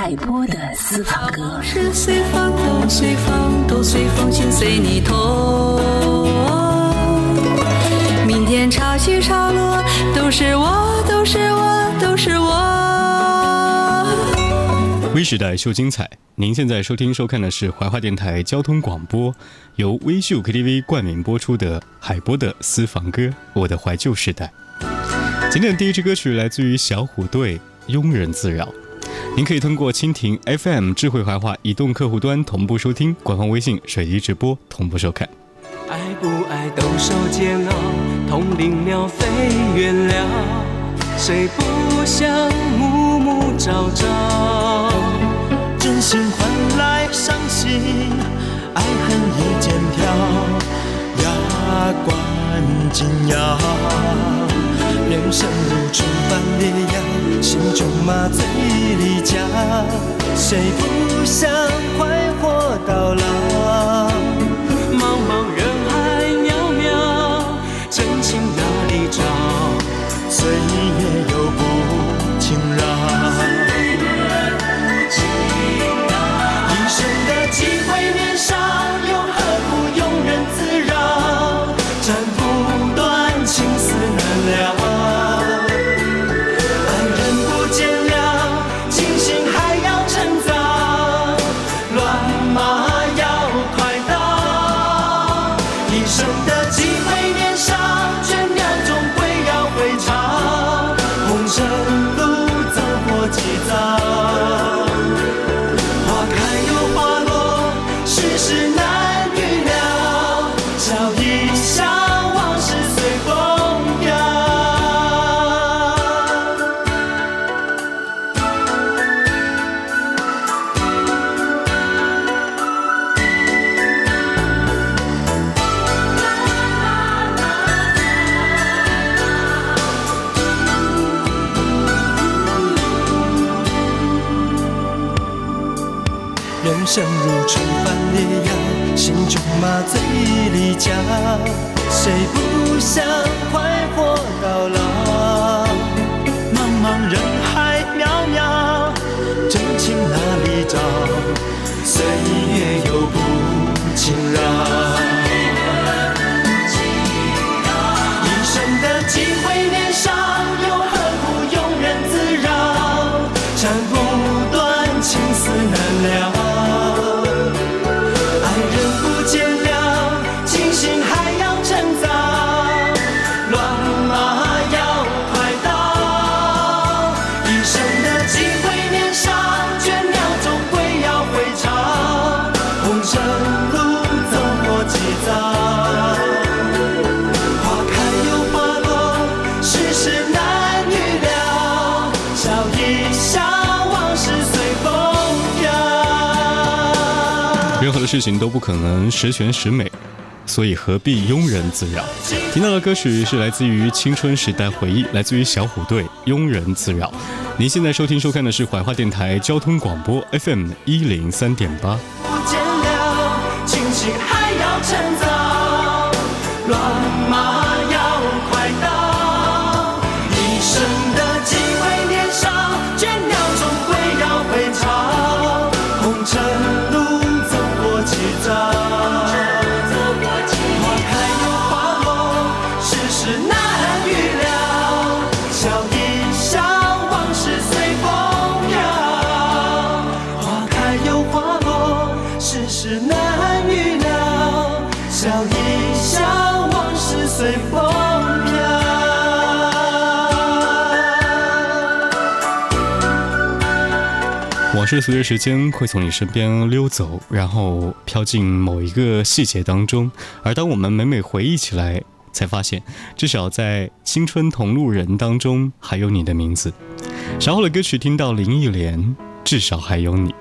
海波的私房歌。是随风都随风都随风心随你痛。明天潮起潮落，都是我，都是我，都是我。微时代秀精彩，您现在收听收看的是怀化电台交通广播，由微秀 KTV 冠名播出的海波的私房歌《我的怀旧时代》。今天的第一支歌曲来自于小虎队《庸人自扰》。您可以通过蜻蜓 FM 智慧怀化移动客户端同步收听，官方微信水滴直播同步收看。爱不爱都受煎熬，同林鸟飞远了，谁不想暮暮朝朝？真心换来伤心，爱恨一肩挑，牙关紧咬。人生如春般烈阳，心中麻醉离家，谁不想快活到老？声如春帆烈阳，心中麻醉离家，谁不想快活一笑，往事随风飘。任何的事情都不可能十全十美，所以何必庸人自扰？听到的歌曲是来自于青春时代回忆，来自于小虎队《庸人自扰》。您现在收听收看的是怀化电台交通广播 FM 一零三点八。不见了，清醒还要趁早，是随着时间会从你身边溜走，然后飘进某一个细节当中。而当我们每每回忆起来，才发现，至少在青春同路人当中还有你的名字。稍后的歌曲听到林忆莲，至少还有你。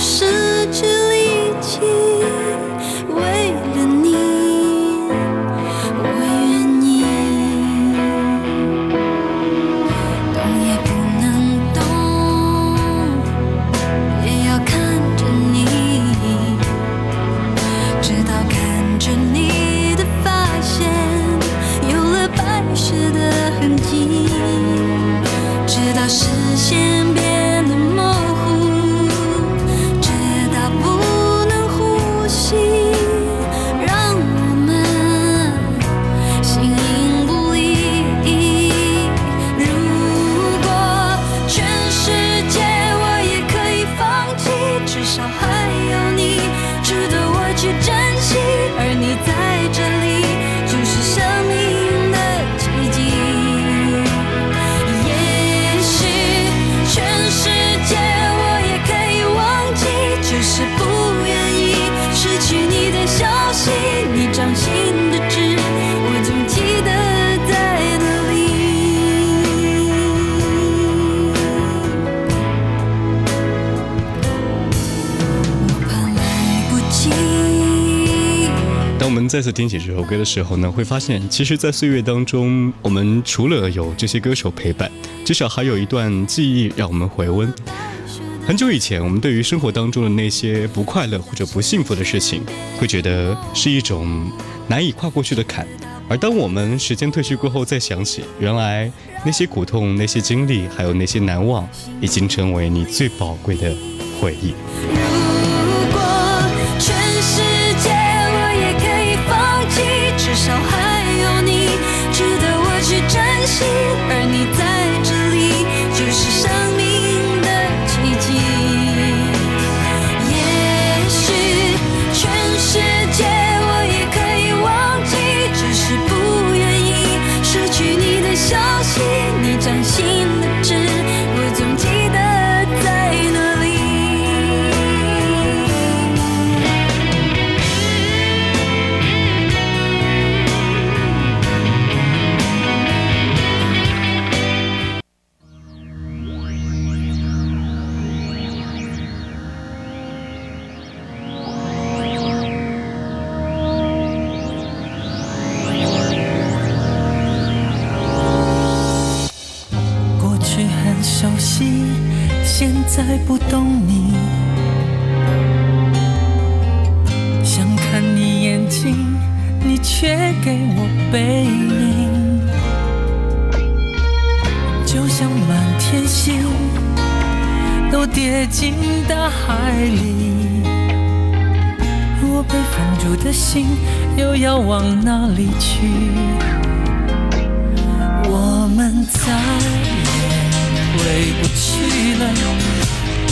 世界再次听起这首歌的时候呢，会发现，其实，在岁月当中，我们除了有这些歌手陪伴，至少还有一段记忆让我们回温。很久以前，我们对于生活当中的那些不快乐或者不幸福的事情，会觉得是一种难以跨过去的坎。而当我们时间褪去过后，再想起，原来那些苦痛、那些经历，还有那些难忘，已经成为你最宝贵的回忆。不懂你。想看你眼睛你却给我背影就像满天星都跌进大海里。我被放逐的心又要往哪里去？我们再也回不去了。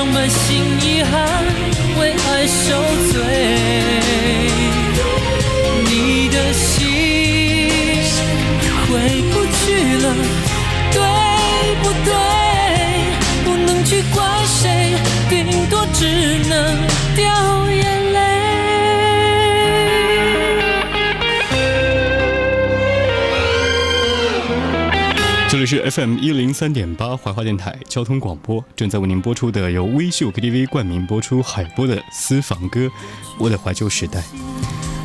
种满心遗憾为爱受是 FM 一零三点八怀化电台交通广播，正在为您播出的由微秀 KTV 冠名播出海波的私房歌《我的怀旧时代》。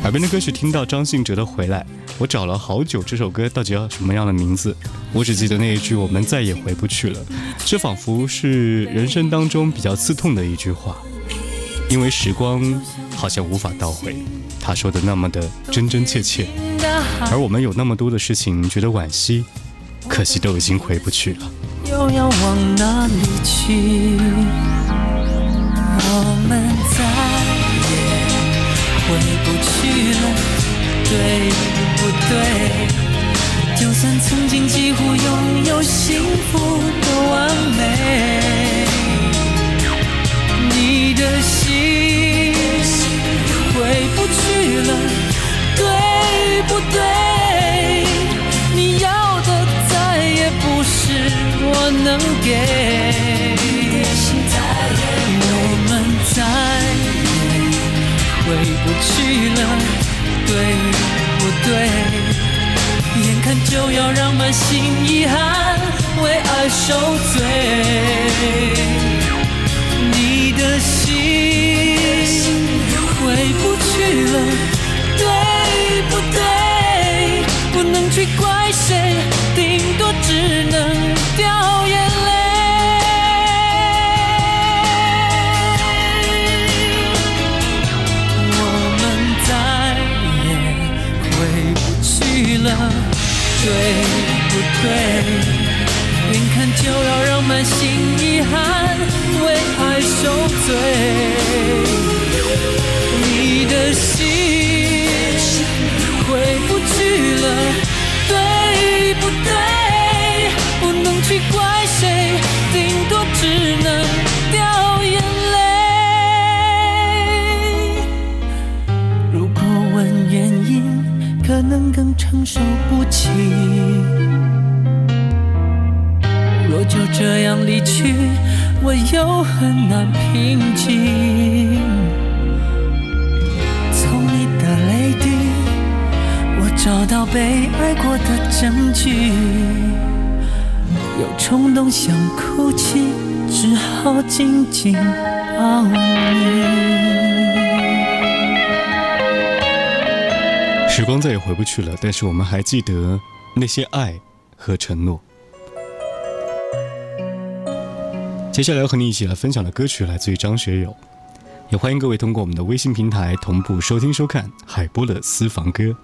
耳边的歌曲听到张信哲的《回来》，我找了好久，这首歌到底要什么样的名字？我只记得那一句“我们再也回不去了”，这仿佛是人生当中比较刺痛的一句话，因为时光好像无法倒回，他说的那么的真真切切，而我们有那么多的事情觉得惋惜。可惜都已经回不去了。又要往哪里去？我们再也回不去了，对不对？就算曾经几乎拥有幸福的完美，你的心回不去了，对不对？能给，我们再也回不去了，对不对？眼看就要让满心遗憾为爱受罪，你的心回不去了，对不对？不能去怪谁，顶多只能。掉眼看就要让满心遗憾为爱受罪，到被爱过的证据。有冲动想哭泣，只好紧紧抱你。时光再也回不去了，但是我们还记得那些爱和承诺。接下来要和你一起来分享的歌曲来自于张学友，也欢迎各位通过我们的微信平台同步收听收看海波的私房歌。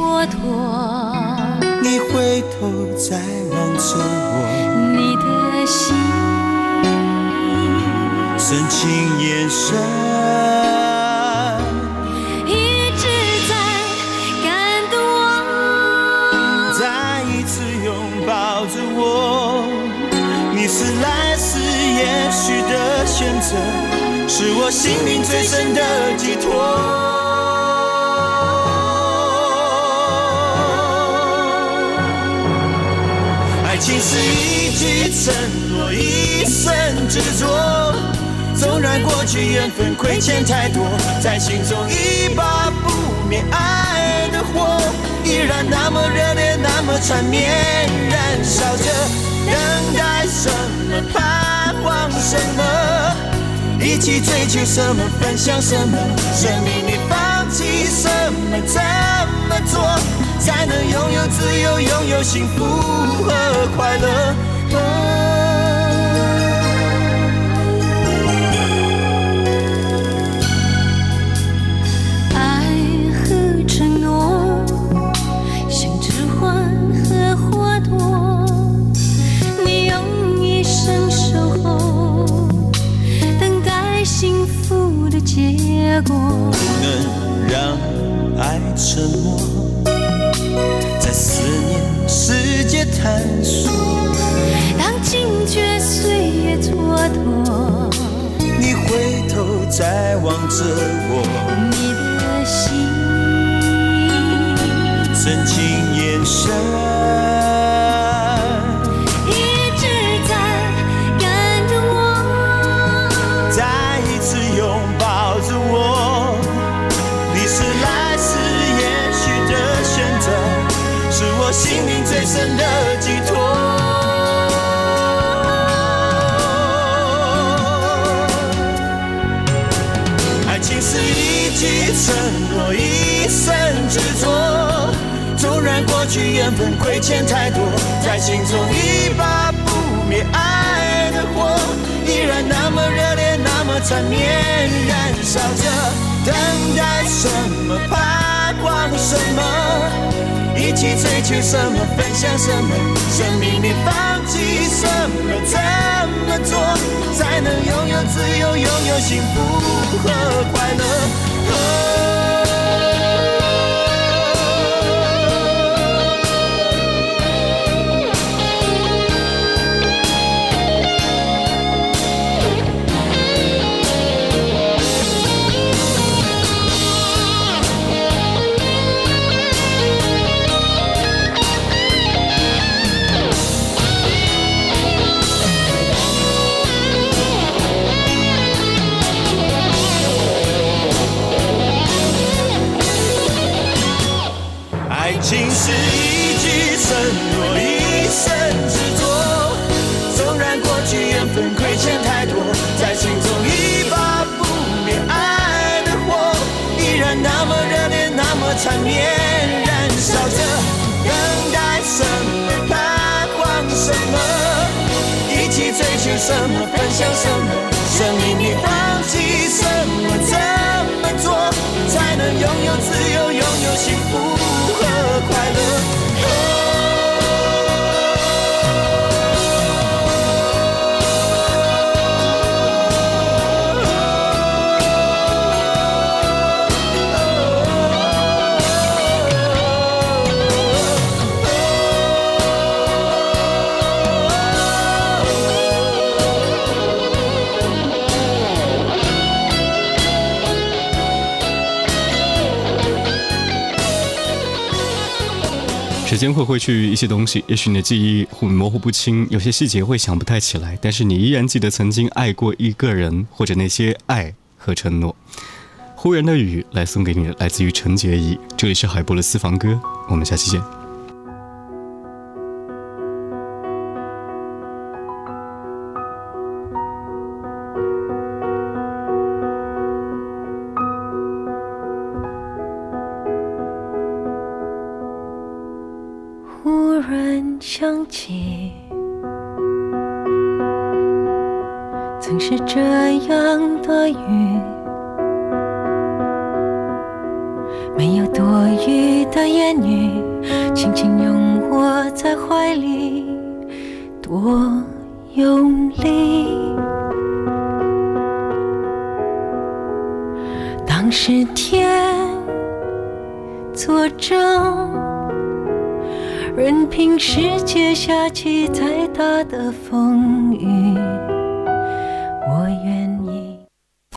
佛陀，你回头再望着我，你的心，深情眼神，一直在感动我。再一次拥抱着我，你是来世延续的选择，是我心灵最深的寄托。情是一句承诺，一生执着。纵然过去缘分亏欠太多，在心中一把不灭爱的火，依然那么热烈，那么缠绵，燃烧着，等待什么？盼望什么？一起追求什么，分享什么，生命里放弃什么，怎么做才能拥有自由，拥有幸福和快乐？缘分亏欠太多，在心中一把不灭爱的火，依然那么热烈，那么缠绵，燃烧着。等待什么？怕光什么？一起追求什么？分享什么？生命里放弃什么？怎么做才能拥有自由，拥有幸福和快乐？起追求什么？分享什么？生命里放弃什么？怎么做才能拥有自由，拥有幸福和快乐？时间会挥去一些东西，也许你的记忆会模糊不清，有些细节会想不太起来，但是你依然记得曾经爱过一个人，或者那些爱和承诺。忽然的雨来送给你，来自于陈洁仪。这里是海波的私房歌，我们下期见。想起，曾是这样的雨，没有多余的言语，轻轻拥我在怀里，多用力。当时天作证。任凭世界下起再大的风雨，